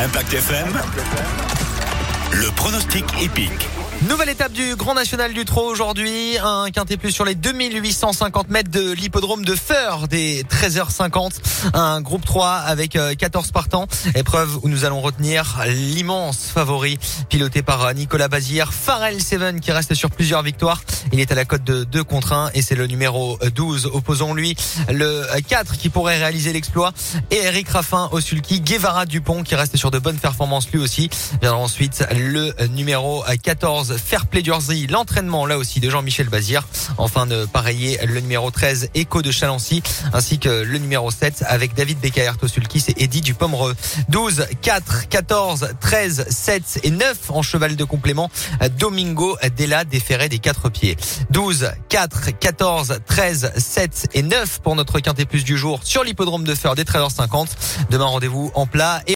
Impact FM. Le pronostic épique. Nouvelle étape du Grand National du Trot aujourd'hui. Un quintet plus sur les 2850 mètres de l'hippodrome de Feur des 13h50. Un groupe 3 avec 14 euh, partants. Épreuve où nous allons retenir l'immense favori piloté par euh, Nicolas Bazir. Farrell Seven qui reste sur plusieurs victoires. Il est à la cote de 2 contre 1 et c'est le numéro 12. Opposons lui le 4 qui pourrait réaliser l'exploit et Eric Raffin au. Guevara Dupont qui reste sur de bonnes performances lui aussi. Viendra ensuite le numéro 14 Fairplay Jersey, l'entraînement là aussi de Jean-Michel Bazir. Enfin de pareiller le numéro 13 Echo de Chalancy ainsi que le numéro 7 avec David Becaert au sulky, c'est Eddie du Pomereux. 12, 4, 14, 13, 7 et 9 en cheval de complément. Domingo Della déféré des quatre pieds. 12, 4, 14, 13, 7 et 9 pour notre quintet plus du jour sur l'hippodrome de Feur des 13h50. Demain rendez-vous en plat et